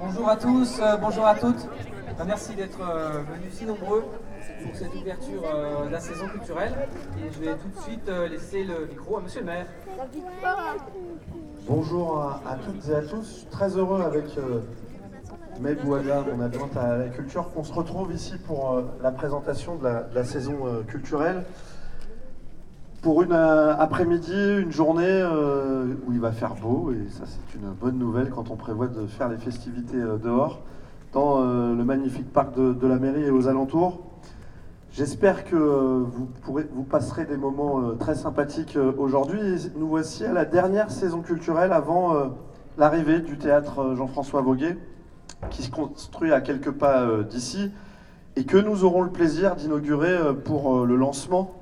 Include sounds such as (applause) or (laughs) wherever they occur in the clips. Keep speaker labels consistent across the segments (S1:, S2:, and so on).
S1: Bonjour à tous, euh, bonjour à toutes. Ben, merci d'être euh, venus si nombreux pour cette ouverture euh, de la saison culturelle. Et je vais tout de suite laisser le micro à Monsieur le maire.
S2: Bonjour à, toutes et à tous. Je suis très heureux avec Meg Ouada, mon adjointe à la culture, qu'on se retrouve ici pour la présentation de la, saison culturelle. Pour une euh, après-midi, une journée euh, où il va faire beau, et ça c'est une bonne nouvelle quand on prévoit de faire les festivités euh, dehors, dans le magnifique parc de, la mairie et aux alentours. J'espère que vous, vous passerez des moments très sympathiques aujourd'hui. Nous voici à la dernière saison culturelle avant l'arrivée du théâtre Jean-François Voguet, qui se construit à quelques pas d'ici, et que nous aurons le plaisir d'inaugurer pour le lancement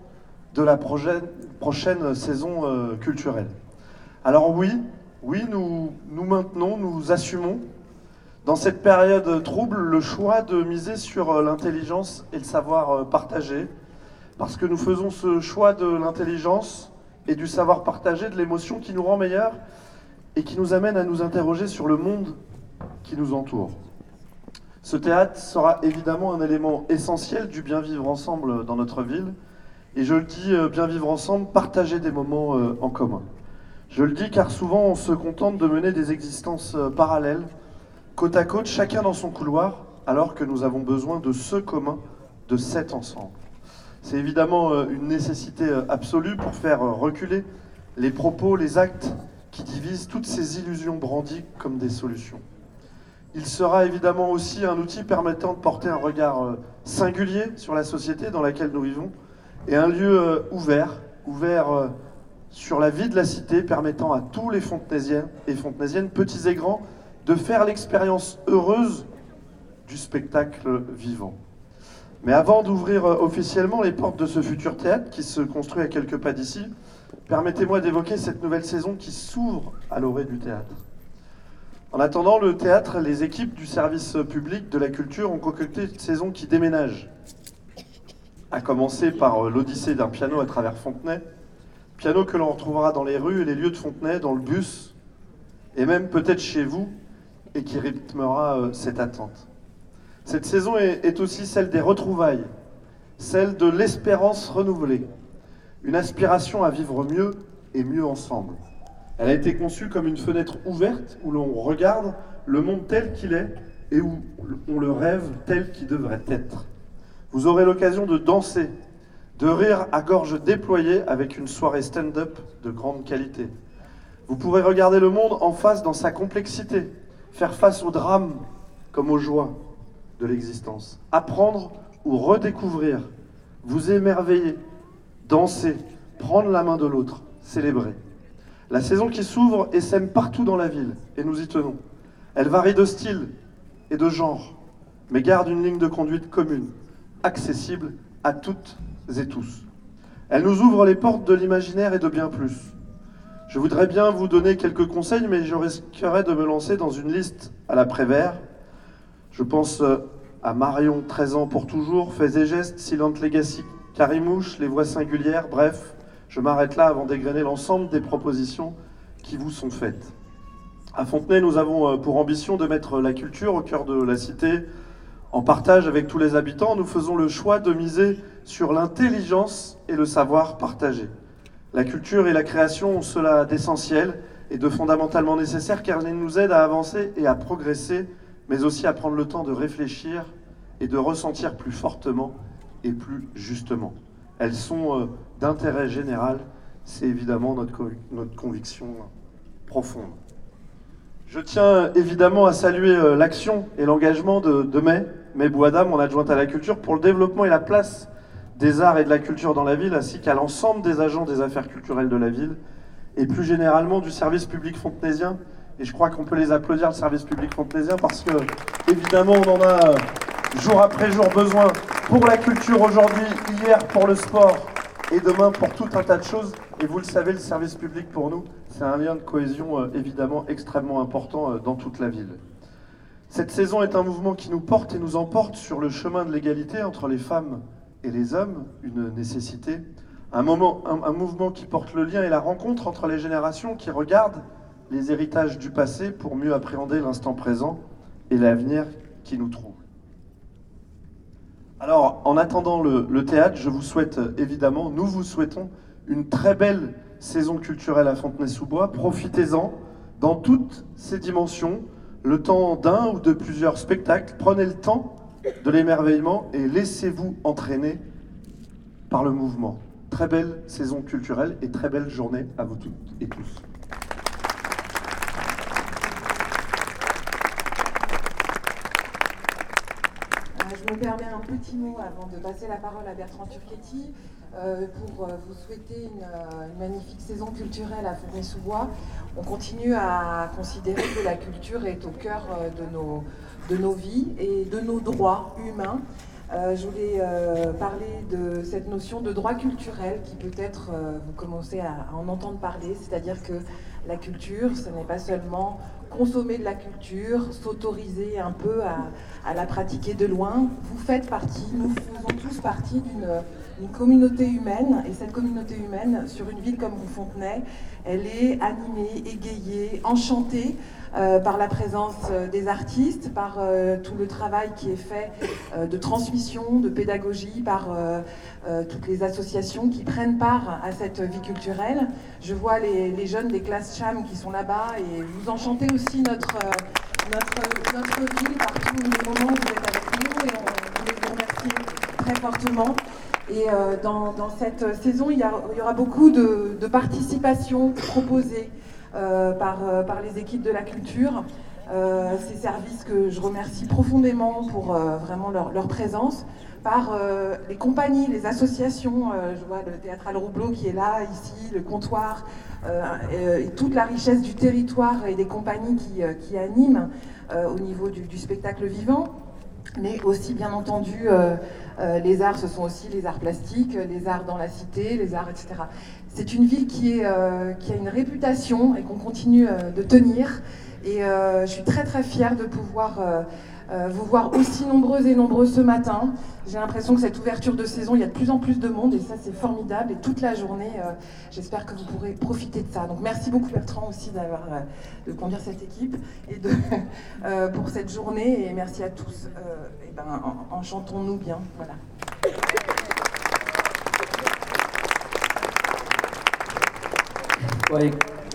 S2: de la prochaine, prochaine saison euh, culturelle. Alors oui, oui, nous, nous maintenons, nous assumons dans cette période trouble, le choix de miser sur euh, l'intelligence et le savoir euh, partagé, parce que nous faisons ce choix de l'intelligence et du savoir partagé, de l'émotion qui nous rend meilleurs et qui nous amène à nous interroger sur le monde qui nous entoure. Ce théâtre sera évidemment un élément essentiel du bien vivre ensemble dans notre ville, et je le dis, euh, bien vivre ensemble, partager des moments euh, en commun. Je le dis car souvent on se contente de mener des existences euh, parallèles, côte à côte, chacun dans son couloir, alors que nous avons besoin de ce commun, de cet ensemble. C'est évidemment une nécessité absolue pour faire reculer les propos, les actes qui divisent toutes ces illusions brandies comme des solutions. Il sera évidemment aussi un outil permettant de porter un regard singulier sur la société dans laquelle nous vivons et un lieu euh, ouvert, ouvert euh, sur la vie de la cité, permettant à tous les fontenaisiens et fontenaisiennes, petits et grands, de faire l'expérience heureuse du spectacle vivant. Mais avant d'ouvrir euh, officiellement les portes de ce futur théâtre qui se construit à quelques pas d'ici, permettez-moi d'évoquer cette nouvelle saison qui s'ouvre à l'orée du théâtre. En attendant le théâtre, les équipes du service public de la culture ont concocté une saison qui déménage. À commencer par euh, l'odyssée d'un piano à travers Fontenay, piano que l'on retrouvera dans les rues et les lieux de Fontenay, dans le bus, et même peut-être chez vous, et qui rythmera euh, cette attente. Cette saison est, aussi celle des retrouvailles, celle de l'espérance renouvelée, une aspiration à vivre mieux et mieux ensemble. Elle a été conçue comme une fenêtre ouverte où l'on regarde le monde tel qu'il est et où on le rêve tel qu'il devrait être. Vous aurez l'occasion de danser, de rire à gorge déployée avec une soirée stand-up de grande qualité. Vous pourrez regarder le monde en face dans sa complexité, faire face aux drames comme aux joies de l'existence, apprendre ou redécouvrir, vous émerveiller, danser, prendre la main de l'autre, célébrer. La saison qui s'ouvre essaime partout dans la ville, et nous y tenons. Elle varie de style et de genre, mais garde une ligne de conduite commune, accessible à toutes et tous. Elle nous ouvre les portes de l'imaginaire et de bien plus. Je voudrais bien vous donner quelques conseils, mais je risquerais de me lancer dans une liste à la Prévert. Je pense euh, à Marion, 13 ans pour toujours, Faits et gestes, Silent Legacy, Carimouche, Les voix singulières, bref, je m'arrête là avant d'égrener l'ensemble des propositions qui vous sont faites. À Fontenay, nous avons euh, pour ambition de mettre la culture au cœur de la cité, en partage avec tous les habitants. Nous faisons le choix de miser sur l'intelligence et le savoir partagé. La culture et la création ont cela d'essentiel et de fondamentalement nécessaire car elles nous aident à avancer et à progresser, mais aussi à prendre le temps de réfléchir et de ressentir plus fortement et plus justement. Elles sont euh, d'intérêt général, c'est évidemment notre, convic- notre conviction profonde. Je tiens évidemment à saluer euh, l'action et l'engagement de, de May, May mon adjointe à la culture, pour le développement et la place des arts et de la culture dans la ville, ainsi qu'à l'ensemble des agents des affaires culturelles de la ville, et plus généralement du service public fontenaisien. Et je crois qu'on peut les applaudir, le service public fontenaisien, parce que, évidemment, on en a euh, jour après jour besoin pour la culture aujourd'hui, hier pour le sport, et demain pour tout un tas de choses. Et vous le savez, le service public pour nous, c'est un lien de cohésion euh, évidemment extrêmement important euh, dans toute la ville. Cette saison est un mouvement qui nous porte et nous emporte sur le chemin de l'égalité entre les femmes et les hommes, une nécessité. Un, moment, un, mouvement qui porte le lien et la rencontre entre les générations qui regardent les héritages du passé pour mieux appréhender l'instant présent et l'avenir qui nous trouve. Alors, en attendant le, théâtre, je vous souhaite évidemment, nous vous souhaitons une très belle saison culturelle à Fontenay-sous-Bois. Profitez-en dans toutes ses dimensions, le temps d'un ou de plusieurs spectacles. Prenez le temps de l'émerveillement et laissez-vous entraîner par le mouvement. Très belle saison culturelle et très belle journée à vous toutes et tous.
S3: je me permets un petit mot avant de passer la parole à Bertrand Turchetti euh, pour euh, vous souhaiter euh, une, magnifique saison culturelle à Fontenay-sous-Bois. On continue à considérer que la culture est au cœur de nos, de nos vies et de nos droits humains. je voulais parler de cette notion de droit culturel qui peut-être vous commencez à, en entendre parler, c'est-à-dire que la culture, ce n'est pas seulement consommer de la culture, s'autoriser un peu à, la pratiquer de loin. Vous faites partie, nous faisons tous partie d'une communauté humaine, et cette communauté humaine, sur une ville comme Fontenay, elle est animée, égayée, enchantée euh, par la présence euh, des artistes, par euh, tout le travail qui est fait de transmission, de pédagogie, par toutes les associations qui prennent part à cette vie culturelle. Je vois les, jeunes des classes CHAM qui sont là-bas et vous enchantez aussi notre, notre, notre ville par tous les moments où vous êtes avec nous et on voulait vous remercier très fortement. Et dans, dans, cette saison, il y, aura beaucoup de, de participation proposée. Euh, par, euh, les équipes de la culture. Euh, ces services que je remercie profondément pour vraiment leur, présence, par les compagnies, les associations. je vois le Théâtral Roublot qui est là, ici, le comptoir, et toute la richesse du territoire et des compagnies qui, animent au niveau du, spectacle vivant. Mais aussi, bien entendu, les arts, ce sont aussi les arts plastiques, les arts dans la cité, les arts, etc. C'est une ville qui, est, euh, qui, a une réputation et qu'on continue euh, de tenir. Et euh, je suis très très fière de pouvoir vous voir aussi nombreuses et nombreux ce matin. J'ai l'impression que cette ouverture de saison, il y a de plus en plus de monde et ça c'est formidable. Et toute la journée, j'espère que vous pourrez profiter de ça. Donc merci beaucoup Bertrand aussi d'avoir de conduire cette équipe et (laughs) pour cette journée. Et merci à tous. et ben, enchantons-nous bien. Voilà.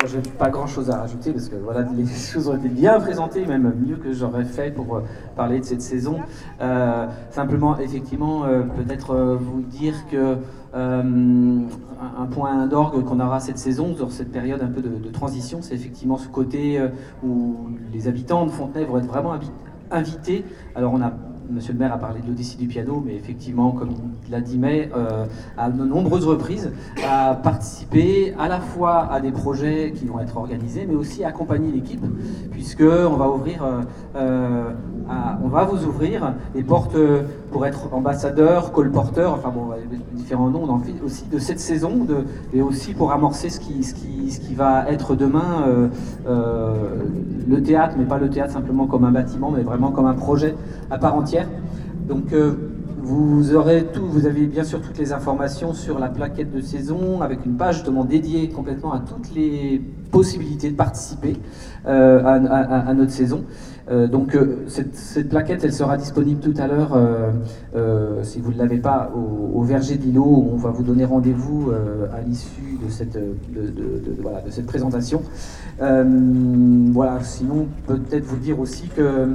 S1: J'ai pas grand chose à rajouter parce que voilà, les (laughs) choses ont été bien présentées, même mieux que j'aurais fait pour euh, parler de cette saison. Euh, simplement, effectivement, euh, peut-être vous dire que un point d'orgue qu'on aura cette saison, sur cette période un peu de, de transition, c'est effectivement ce côté où les habitants de Fontenay vont être vraiment invités. Alors, on a Monsieur le maire a parlé de l'Odyssée du piano, mais effectivement, comme l'a dit May, euh, à de nombreuses reprises, à participer à la fois à des projets qui vont être organisés, mais aussi à accompagner l'équipe, puisque on va ouvrir, euh, euh, on va vous ouvrir les portes pour être ambassadeur, colporteur, enfin bon, différents noms aussi de cette saison, et aussi pour amorcer ce qui, va être demain le théâtre, mais pas le théâtre simplement comme un bâtiment, mais vraiment comme un projet à part entière. Donc euh, vous aurez tout, vous avez bien sûr toutes les informations sur la plaquette de saison avec une page justement dédiée complètement à toutes les possibilités de participer euh, à, notre saison. Euh, donc cette, plaquette, elle sera disponible tout à l'heure, si vous ne l'avez pas, au, Verger de l'îlot. On va vous donner rendez-vous à l'issue de cette, de, cette présentation. voilà, sinon peut-être vous dire aussi que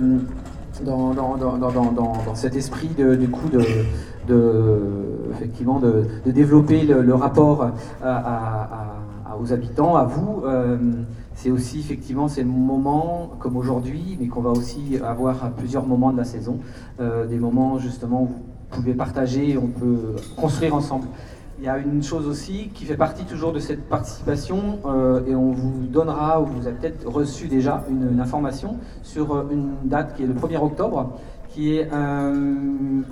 S1: dans, dans, dans, dans, cet esprit de, de, de de, de développer le, rapport aux habitants, à vous. C'est aussi effectivement ces moments comme aujourd'hui, mais qu'on va aussi avoir à plusieurs moments de la saison, euh, des moments justement où vous pouvez partager, on peut construire ensemble. Il y a une chose aussi qui fait partie toujours de cette participation euh, et on vous donnera, ou vous avez peut-être reçu déjà une, information sur euh, une date qui est le 1er octobre, qui est une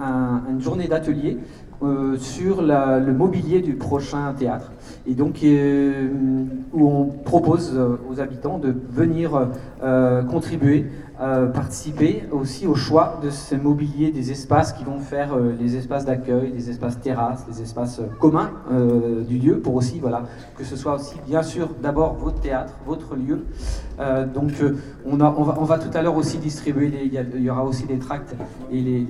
S1: journée d'atelier euh, sur le mobilier du prochain théâtre. Et donc, où on propose aux habitants de venir contribuer euh, participer aussi au choix de ce mobilier des espaces qui vont faire euh, les espaces d'accueil, les espaces terrasses, les espaces euh, communs du lieu, pour aussi voilà, que ce soit aussi bien sûr d'abord votre théâtre, votre lieu. donc on, va, tout à l'heure aussi distribuer, il, y, aura aussi des tracts et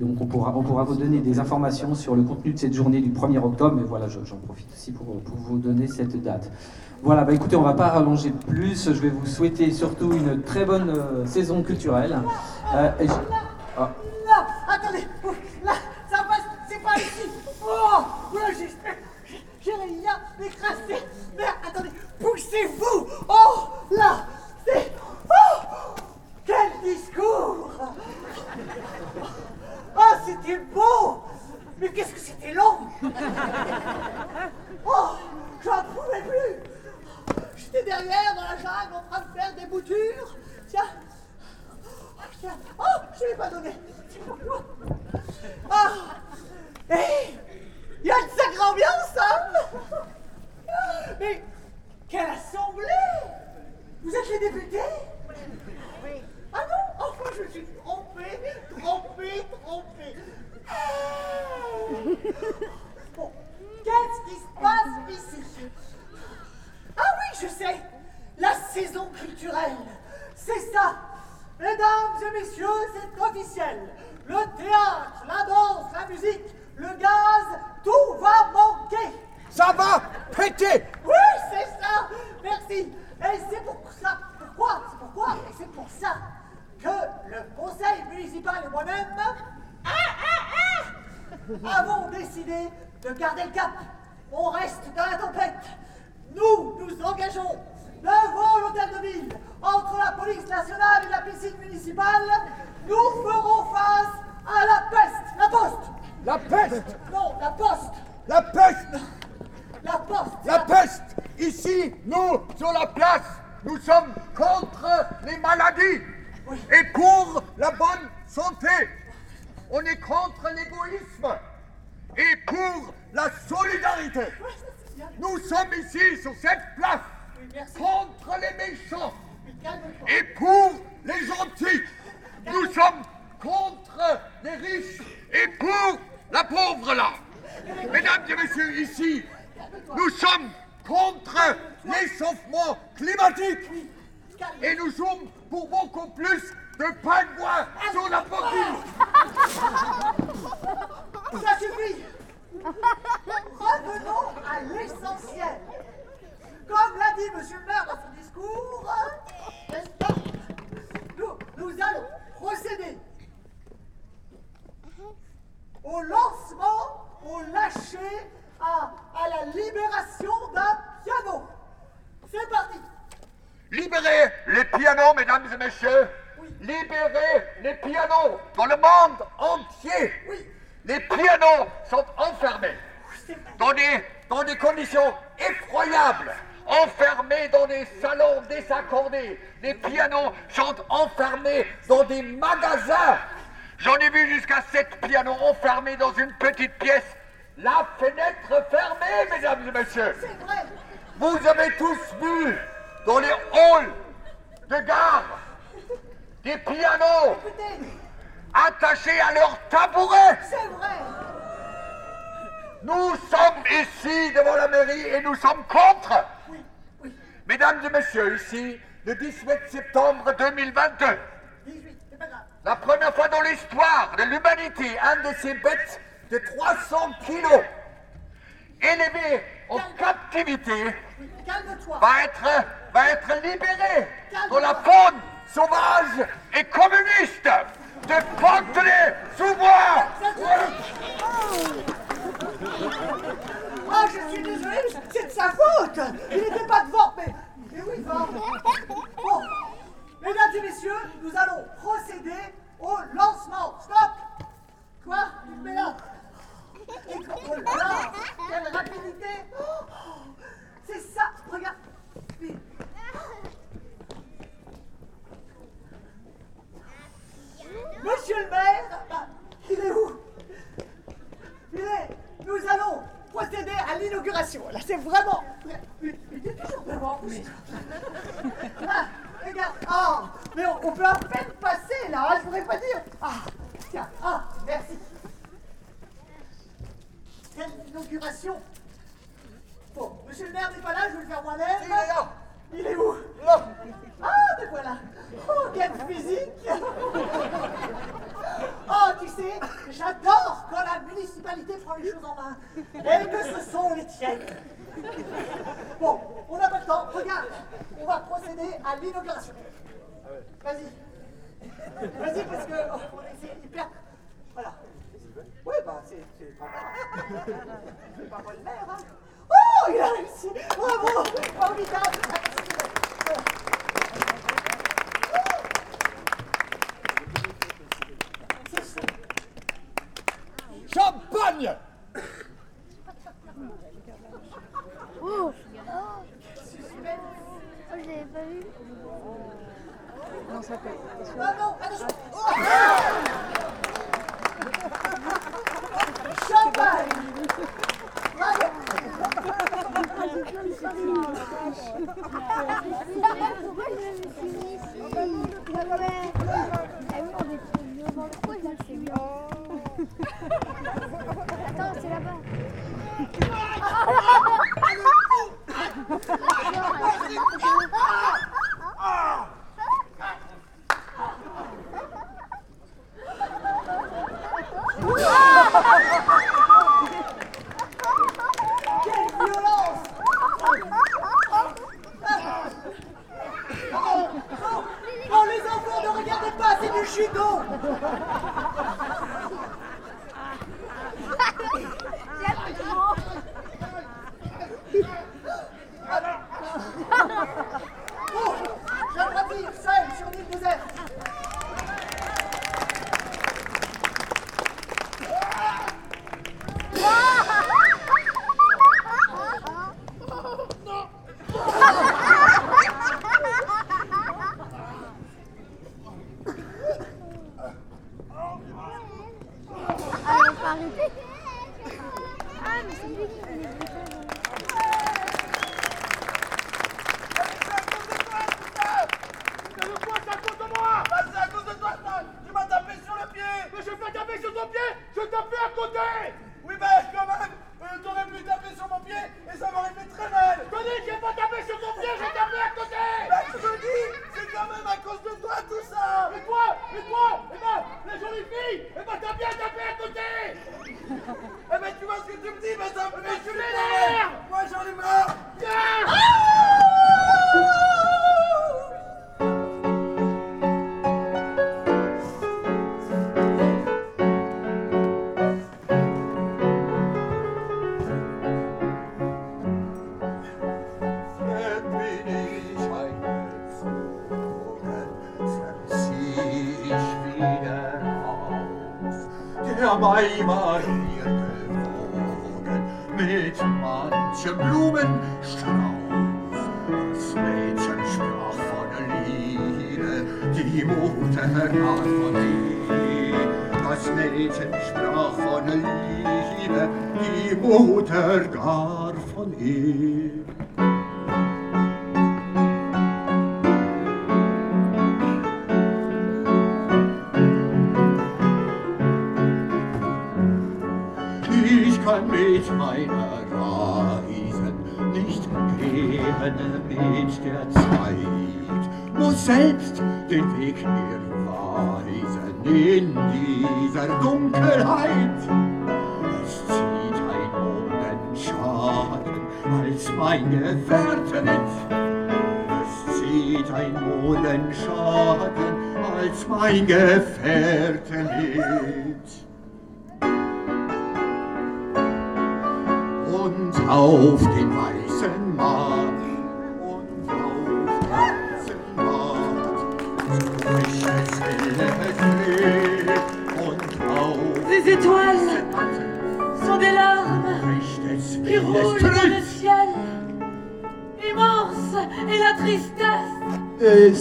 S1: donc on pourra, vous donner des informations sur le contenu de cette journée du 1er octobre, mais voilà, j'en profite aussi pour vous donner cette date. Voilà, bah écoutez, on va pas rallonger plus. Je vais vous souhaiter surtout une très bonne euh, saison culturelle.
S4: Euh, oh. Là, attendez, là, ça passe, c'est pas ici. Oh, là, j'ai rien écrasé. Mais attendez, poussez-vous. Oh, là, c'est. Oh, quel discours. Oh, c'était beau. Mais qu'est-ce que c'était long. Oh, j'en pouvais plus. J'étais derrière dans la jungle en train de faire des boutures. Tiens. Oh, tiens. Oh, je ne l'ai pas donné. C'est pour toi. Ah. Hé Il y a une sacrée ambiance, hein Mais quelle assemblée Vous êtes les députés Oui. Ah non Enfin, je suis trompée, trompée, trompée. Bon, qu'est-ce qui se passe ici ah oui, je sais La saison culturelle C'est ça Mesdames et messieurs, c'est officiel Le théâtre, la danse, la musique, le gaz, tout va manquer
S5: Ça va péter
S4: Oui, c'est ça Merci Et c'est pour ça, pourquoi C'est pourquoi Et c'est pour ça que le conseil municipal et moi-même ah, ah, ah, avons décidé de garder le cap. On reste dans la tempête. Nous nous engageons devant l'hôtel de ville, entre la police nationale et la piscine municipale, nous ferons face à la peste, la poste.
S5: La peste
S4: Non, la poste.
S5: La peste
S4: La poste.
S5: La peste Ici, nous, sur la place, nous sommes contre les maladies et pour la bonne santé. On est contre l'égoïsme et pour la solidarité. Nous sommes ici, sur cette place, contre les méchants et pour les gentils. Nous sommes contre les riches et pour la pauvre là. Mesdames et messieurs, ici, nous sommes contre l'échauffement climatique. Et nous sommes pour beaucoup plus de pingouins sur la coquille. (laughs)
S4: Ça suffit Revenons à l'essentiel. Comme l'a dit M. le maire dans son discours, nous, nous allons procéder au lancement, au lâcher, à, à la libération d'un piano. C'est parti.
S5: Libérez les pianos, mesdames et messieurs. Libérez les pianos dans le monde entier.
S4: Oui.
S5: Les pianos sont enfermés dans des, dans des conditions effroyables. Enfermés dans des salons désaccordés. Les pianos sont enfermés dans des magasins. J'en ai vu jusqu'à sept pianos enfermés dans une petite pièce. La fenêtre fermée, mesdames et messieurs. Vous avez tous vu dans les halls de gare des pianos attachés à leur tabouret.
S4: C'est vrai.
S5: Nous sommes ici devant la mairie et nous sommes contre.
S4: Oui, oui.
S5: Mesdames et messieurs, ici, le 18 septembre 2022.
S4: 18, c'est pas grave.
S5: La première fois dans l'histoire de l'humanité, un de ces bêtes de 300 kilos, élevé en captivité, va être, va être libéré dans la faune sauvage et communiste de Fontenay sous bois.
S4: Ah, je suis désolé, c'est de sa faute. Il n'était pas devant, mais... Mais oui, va Bon, mesdames et messieurs, nous allons procéder au lancement. Stop. Quoi? Mais là et contrôle Quelle rapidité. Oh, c'est ça Regarde. Monsieur le maire bah, Il est où? Il est Nous allons procéder à l'inauguration. Là, c'est vraiment... Il, est toujours devant. Regarde. Ah, mais on, peut à peine passer, là hein, Je voudrais pas dire. Ah Tiens Ah Merci. Quelle inauguration Bon, monsieur le maire n'est pas là, je vais le faire moi-même.
S6: Il est là.
S4: Il est où
S6: Là.
S4: Ah, te voilà Oh, quelle physique Oh, tu sais, j'adore quand la municipalité prend les choses en main. Et que ce sont les tiennes. Bon, on n'a pas le temps. Regarde, on va procéder à l'inauguration. Vas-y. Vas-y, parce que oh, c'est hyper... Voilà. Bah, c'est pas mal. (laughs) C'est pas hein. Oh, il a réussi Bravo Formidable ça.
S6: Champagne
S7: Oh Oh, je l'avais pas vu.
S4: Ah non, attention Champagne Bravo
S7: Pourquoi je me suis mis ici Ouais. Ah oui, on est devant le pourquoi je me suis mis Attends, c'est là-bas
S4: violence Oh, les enfants, ne regardez pas, c'est du judo
S6: Der hier gewogen mit manchem Blumenstrauß. Das Mädchen sprach von Liebe, die Mutter gar von Liebe. Das Mädchen sprach von Liebe, die Mutter gar von ihr. Gehen mit der Zeit, muss selbst den Weg mir weisen in dieser Dunkelheit. Es zieht ein Mondenschatten als mein Gefährte mit. Es zieht ein Mondenschatten als mein Gefährte mit. und auf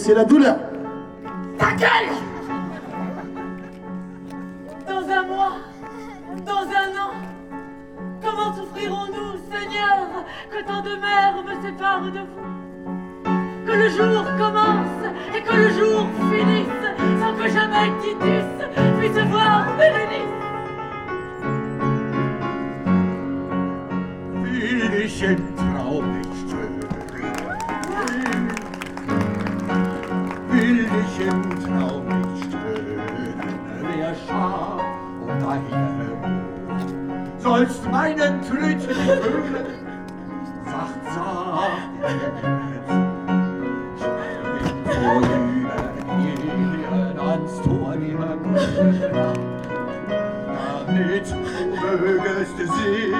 S8: c'est la douleur.
S9: Ta gueule Dans un mois, dans un an, comment souffrirons-nous, Seigneur, que tant de mères me séparent de vous? Que le jour commence et que le jour finisse que jamais Titus puisse voir Bérénice.
S6: Weide. Sollst meinen Tröten hören, sacht, sacht, vorübergehen ans Tor Damit du mögest sehen,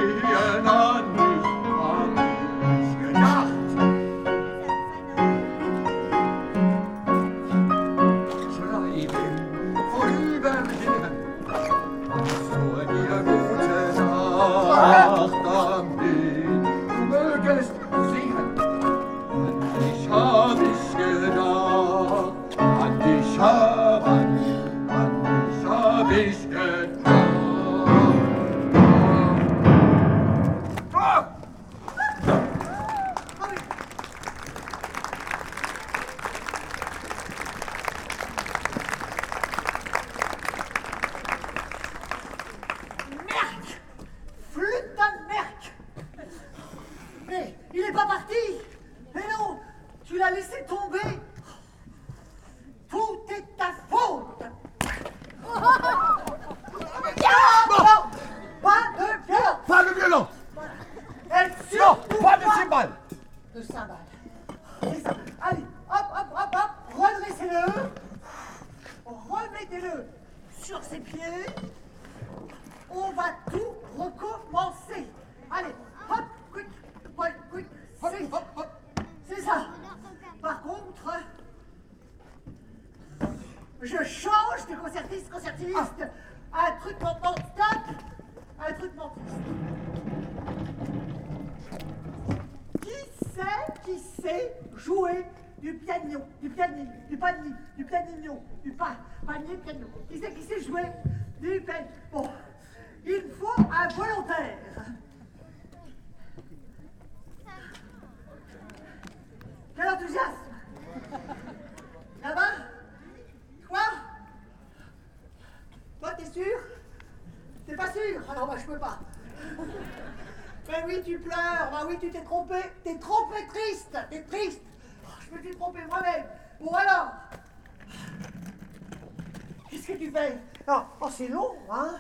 S4: Oh, c'est long, hein.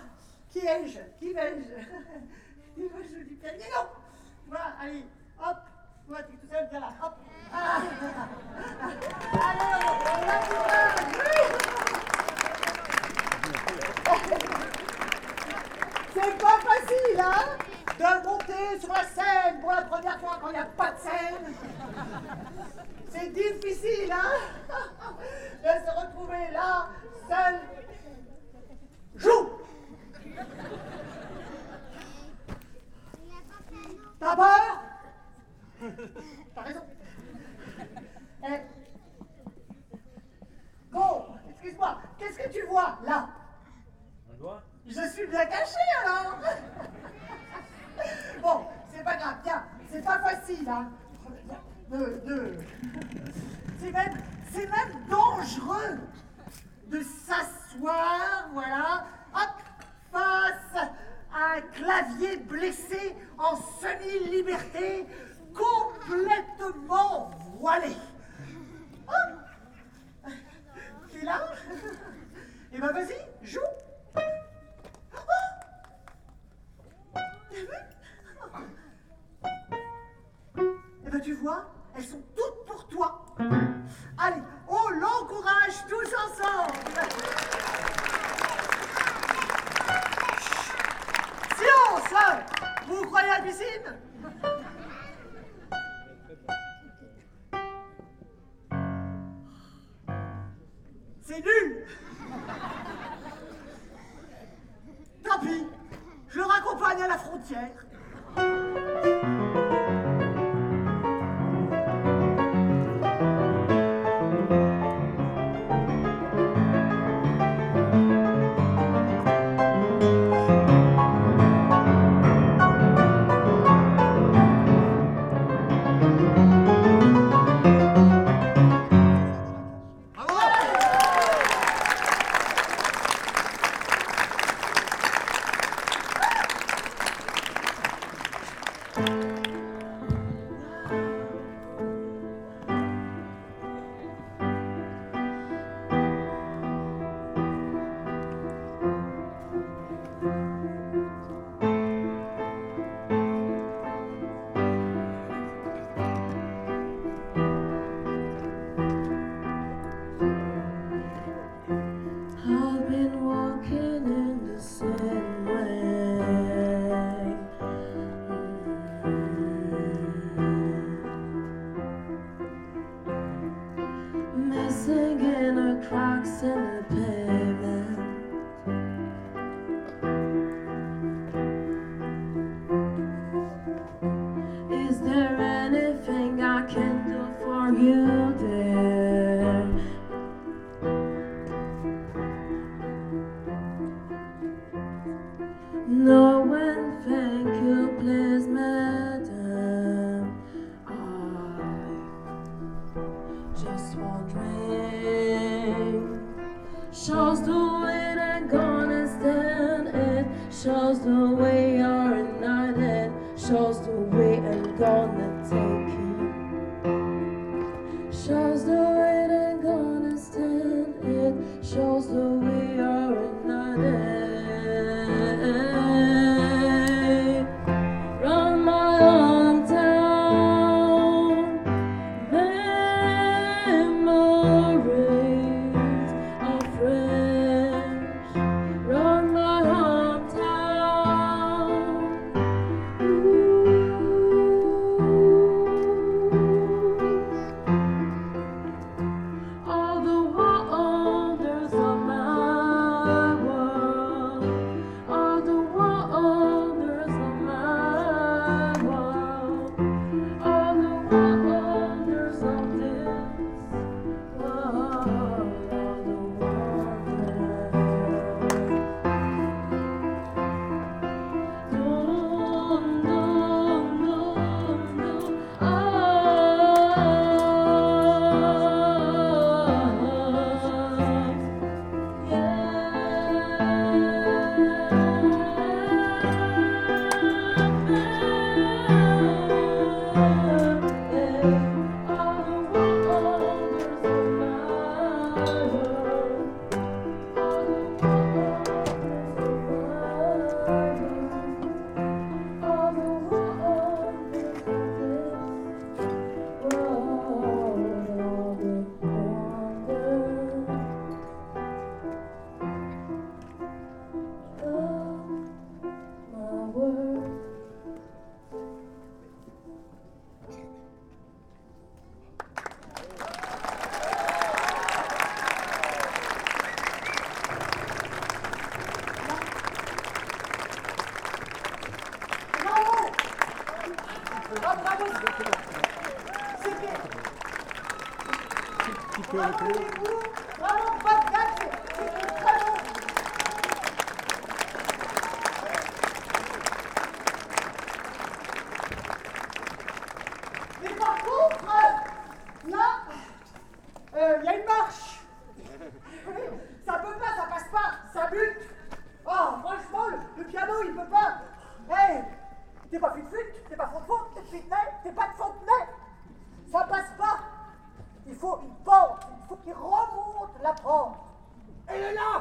S4: Qui ai-je? Qui vais-je? (laughs) Qui vais-je du piano Non Voilà, allez, hop. Toi, tu es tout seul, viens là, hop. Ah. (laughs) On va C'est pas facile, hein De monter sur la scène. Pour la première fois quand il n'y a pas de scène. C'est difficile, hein (laughs) De se retrouver là, seul Joue T'as peur (laughs) T'as raison. Eh. Bon, excuse-moi, qu'est-ce que tu vois là?
S10: Un doigt.
S4: Je suis bien caché alors. (laughs) Bon, c'est pas grave, tiens, c'est pas facile, hein. De, de... (laughs) C'est même, c'est même dangereux de s'asseoir, voilà, hop, face à un clavier blessé en semi-liberté, complètement voilé. Hein T'es là? Eh ben vas-y, joue. Eh ben tu vois, elles sont toutes pour toi. Allez, l'encourage tous ensemble. Silence Vous croyez à la piscine t'es pas de Fontenay Ça passe pas. Il faut une pente, il faut qu'il remonte la pente. Elle est là.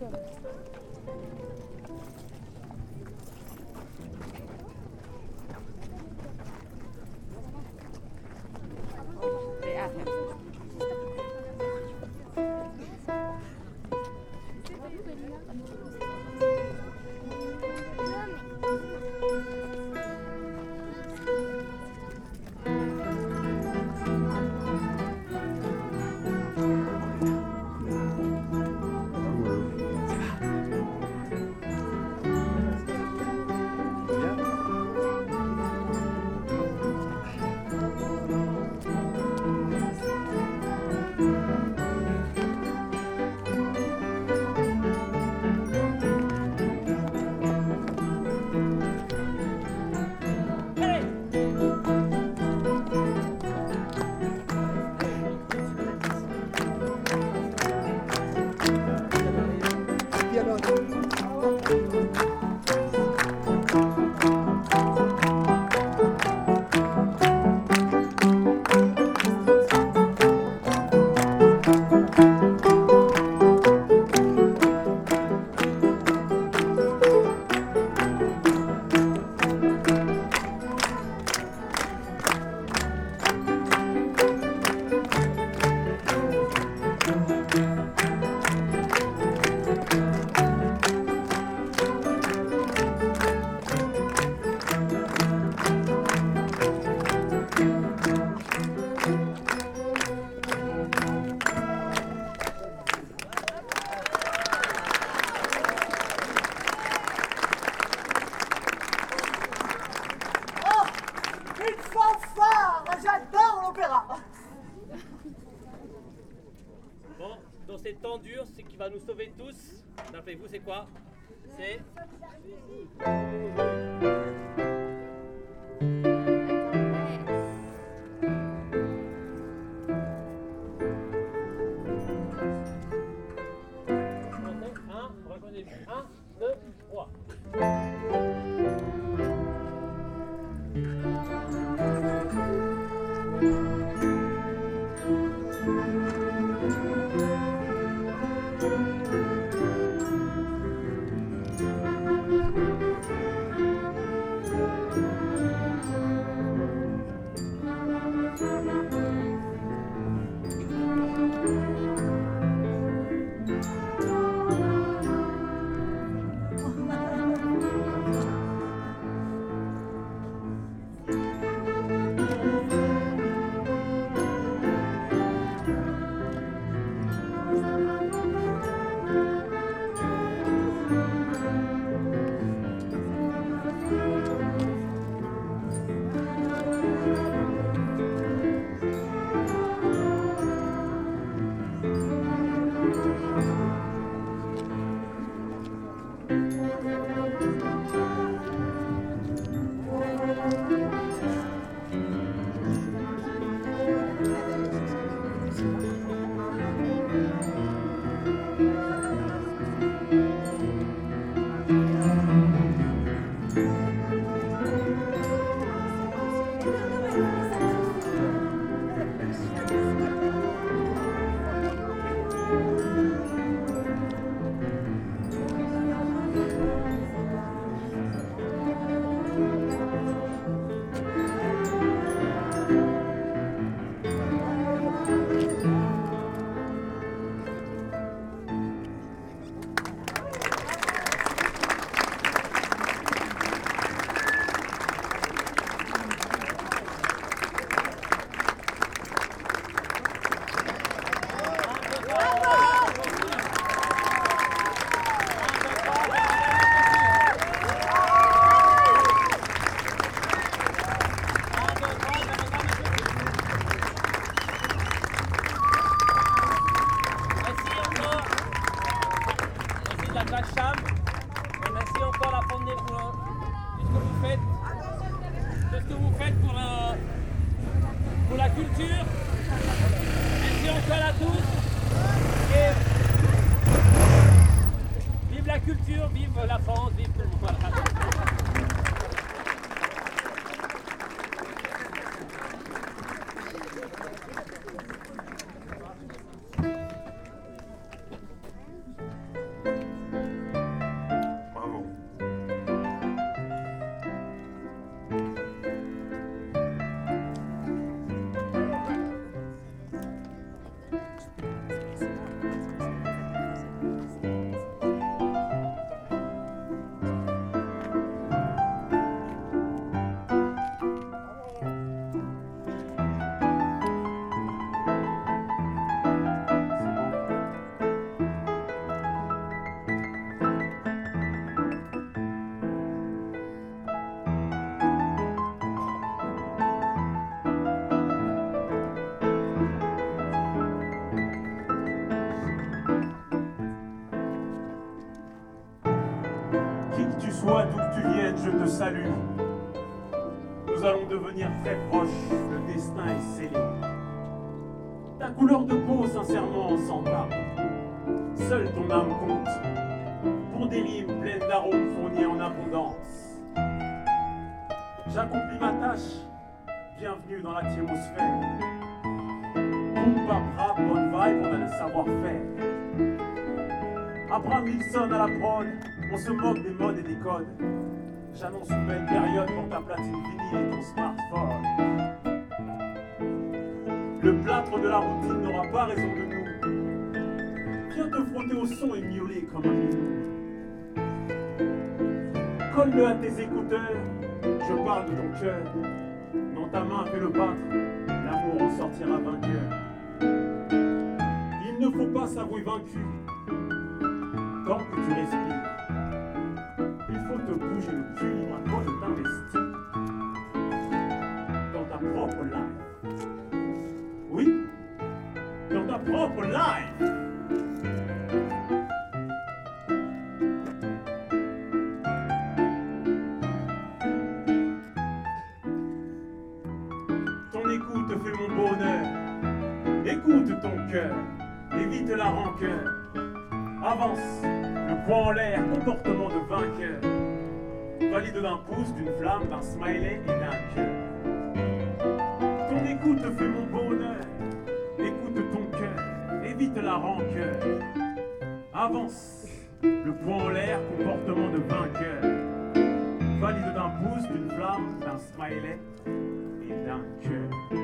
S10: Let's go. Devenir très proches, le destin est scellé. Ta couleur de peau, sincèrement, s'en tape. Seule ton âme compte.
S11: pour des rimes pleines d'arômes fournis en abondance. J'accomplis ma tâche, bienvenue dans l'atmosphère. Boom, bap, bonne vibe, on a le savoir-faire. Abraham Wilson à la prod, on se moque des modes et des codes. J'annonce une belle période pour ta platine vinyle et ton smartphone. Le plâtre de la routine n'aura pas raison de nous. Viens te frotter au son et miauler comme un minou. Colle-le à tes écouteurs, je parle de ton cœur. Dans ta main fais le battre, l'amour en sortira vainqueur. Il ne faut pas s'avouer vaincu tant que tu respires. Le cul à de t'investir dans ta propre life. Oui, dans ta propre life. Ton écoute fait mon bonheur. Écoute ton cœur, évite la rancœur. Avance, le poing en l'air, comportement de vainqueur. Valide d'un pouce, d'une flamme, d'un smiley et d'un cœur. Ton écoute fait mon bonheur. Écoute ton cœur, évite la rancœur. Avance, le poing en l'air, comportement de vainqueur. Valide d'un pouce, d'une flamme, d'un smiley et d'un cœur.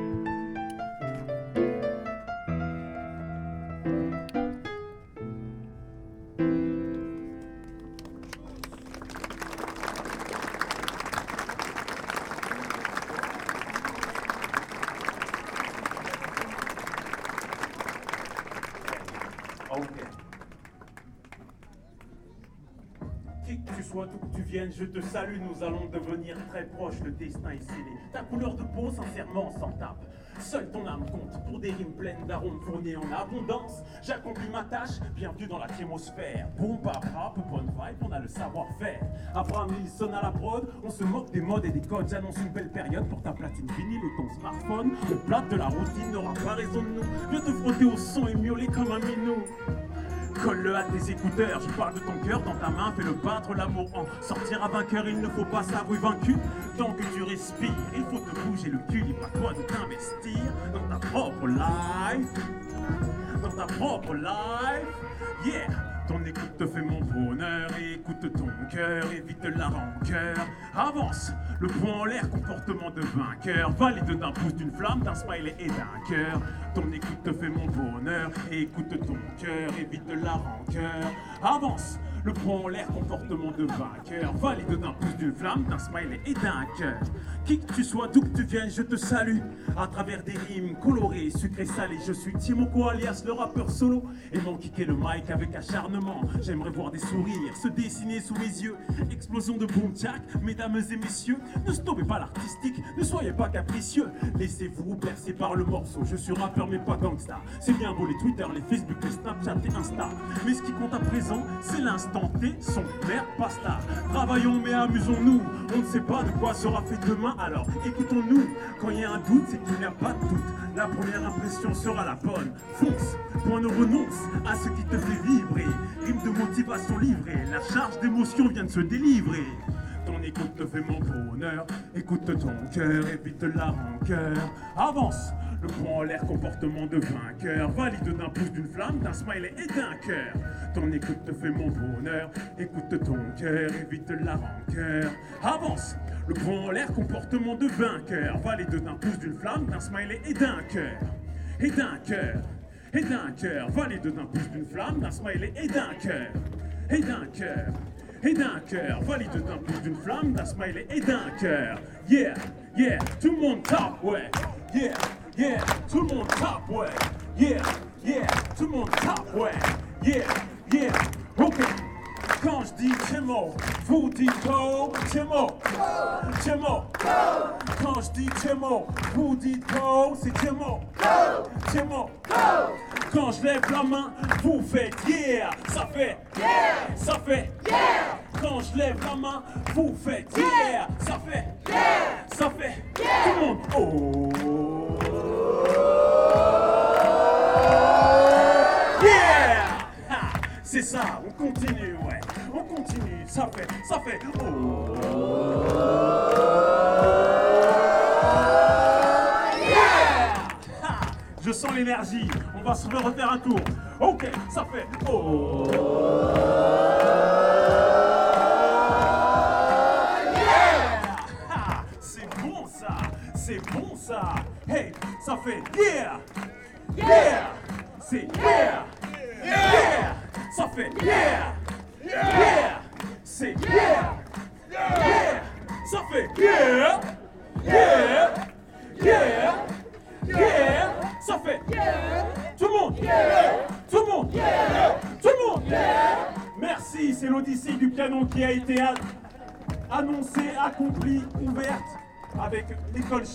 S11: Je te salue, nous allons devenir très proches, le destin est scellé. Ta couleur de peau, sincèrement, s'en tape. Seule ton âme compte pour des rimes pleines d'arômes fournis en abondance. J'accomplis ma tâche, bienvenue dans la thémosphère. Boom, bap, rap, bonne vibe, on a le savoir-faire. Abraham Wilson à la prod, on se moque des modes et des codes. J'annonce une belle période pour ta platine vinyle et ton smartphone. Le plat de la routine n'aura pas raison de nous. Viens te frotter au son et miauler comme un minou. Colle-le à tes écouteurs, je parle de ton cœur dans ta main, fais le battre l'amour en sortira vainqueur, il ne faut pas s'avouer vaincu. Tant que tu respires, il faut te bouger le cul, libre à toi de t'investir dans ta propre life. Dans ta propre life, yeah! Ton écoute te fait mon bonheur, écoute ton cœur, évite la rancœur. Avance, le poing en l'air, comportement de vainqueur. Valide d'un pouce, d'une flamme, d'un smiley et d'un cœur. Ton écoute te fait mon bonheur, écoute ton cœur, évite la rancœur. Avance, le poing en l'air, comportement de vainqueur. Valide d'un pouce, d'une flamme, d'un smiley et d'un cœur. Qui que tu sois, d'où que tu viennes, je te salue. À travers des rimes colorées, sucrées, salées, je suis Timoko alias le rappeur solo. Et mon kicker le mic avec acharnement. J'aimerais voir des sourires se dessiner sous mes yeux. Explosion de boom jack, mesdames et messieurs. Ne stoppez pas l'artistique, ne soyez pas capricieux. Laissez-vous percer par le morceau. Je suis rappeur mais pas gangsta. C'est bien beau les Twitter, les Facebook, les Snapchat et Insta. Mais ce qui compte à présent, c'est l'instant T, son merde pasta. Travaillons mais amusons-nous. On ne sait pas de quoi sera fait demain, alors écoutons-nous. Quand il y a un doute, c'est qu'il n'y a pas de doute. La première impression sera la bonne. Fonce, point ne renonce à ce qui te fait vibrer. Rime de motivation livrée, la charge d'émotion vient de se délivrer. Ton écoute te fait mon bonheur, écoute ton cœur, évite la rancœur. Avance, le poing en l'air, comportement de vainqueur. Valide d'un pouce, d'une flamme, d'un smiley et d'un cœur. Ton écoute te fait mon bonheur, écoute ton cœur, évite la rancœur. Avance, le poing en l'air, comportement de vainqueur. Valide d'un pouce, d'une flamme, d'un smiley et d'un cœur. Et d'un cœur et d'un cœur, valide d'un pouce d'une flamme, d'un smiley et d'un cœur, et d'un cœur, et d'un cœur, valide d'un pouce d'une flamme, d'un smiley et d'un cœur. Yeah, yeah, tout le monde tape, ouais. Yeah, yeah, tout le monde tape, ouais. Yeah, yeah, tout le monde tape, ouais. Yeah, yeah, ok. Quand je dis Timo, vous dites go, Timo, Timo. Quand je dis Timo, vous dites go, c'est Timo, Timo. Quand je lève la main,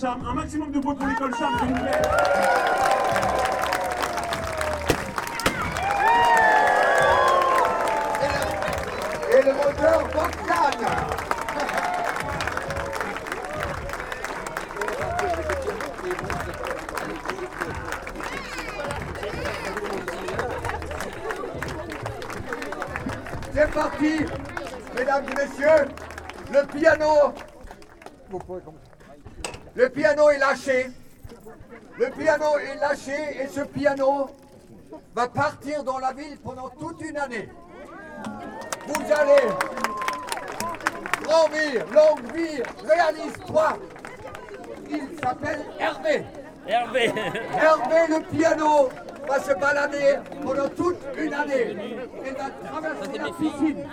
S11: Un maximum de bruit pour l'école Cham, s'il vous plaît.
S5: Et le moteur Bogdan. C'est parti, mesdames et messieurs. Le piano. Vous pouvez commencer. Le piano est lâché. Le piano est lâché et ce piano va partir dans la ville pendant toute une année. Vous allez grandir, longue vie, réalise-toi. Il s'appelle Hervé.
S12: Hervé
S5: Hervé le piano va se balader pendant toute une année. Il va traverser la piscine.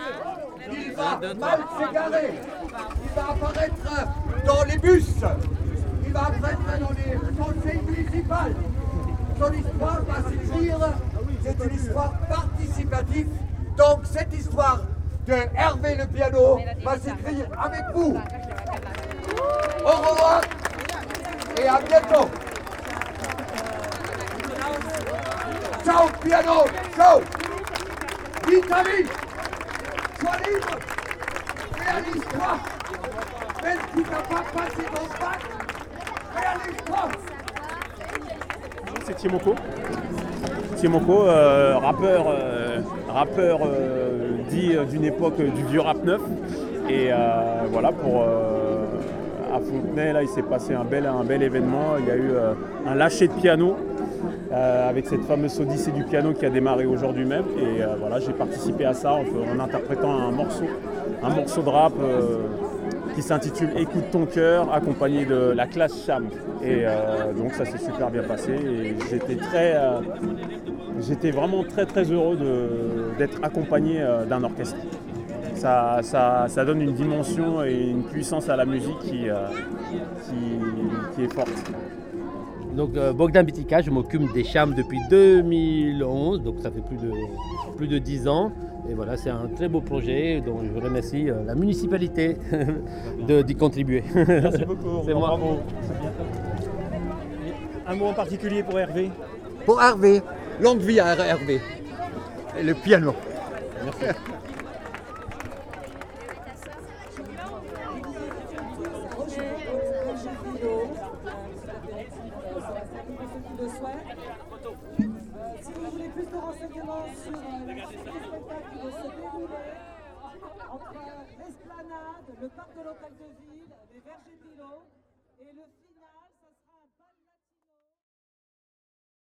S5: Il va mal s'égarer. Il va apparaître dans les bus. Apparaître dans les conseils municipaux. Son histoire va s'écrire. C'est une histoire participative. Donc cette histoire de Hervé le piano va s'écrire avec vous. Au revoir et à bientôt. Ciao piano, ciao Vite ta vie Sois libre Réalise-toi Même si t'as pas passé ton bac,
S11: C'est Timoko. Timoko, euh, rappeur, euh, euh, dit euh, d'une époque du vieux rap neuf. Et voilà, pour à Fontenay, il s'est passé un bel, un bel événement. Il y a eu un lâcher de piano avec cette fameuse odyssée du piano qui a démarré aujourd'hui même. Et voilà, j'ai participé à ça en, interprétant un morceau, un de rap. Qui s'intitule Écoute ton cœur, accompagné de la classe Cham. Et euh, donc ça s'est super bien passé j'étais très, euh, j'étais vraiment très très heureux d'être accompagné euh, d'un orchestre. Ça, ça- ça donne une dimension et une puissance à la musique qui, qui, est forte.
S13: Donc Bogdan Bitika, je m'occupe des chams depuis 2011, donc ça fait plus de, plus de 10 ans. Et voilà, c'est un très beau projet dont je remercie euh, la municipalité (laughs) d'y contribuer.
S14: Merci beaucoup. (laughs)
S13: C'est moi.
S14: Bravo. Un mot en particulier pour Hervé
S5: Pour Hervé, longue vie à Hervé. Et le piano.
S14: Merci.
S4: Si vous voulez plus de renseignements sur euh, la suite du spectacle qui va se dérouler l'esplanade, le parc de l'hôtel de ville,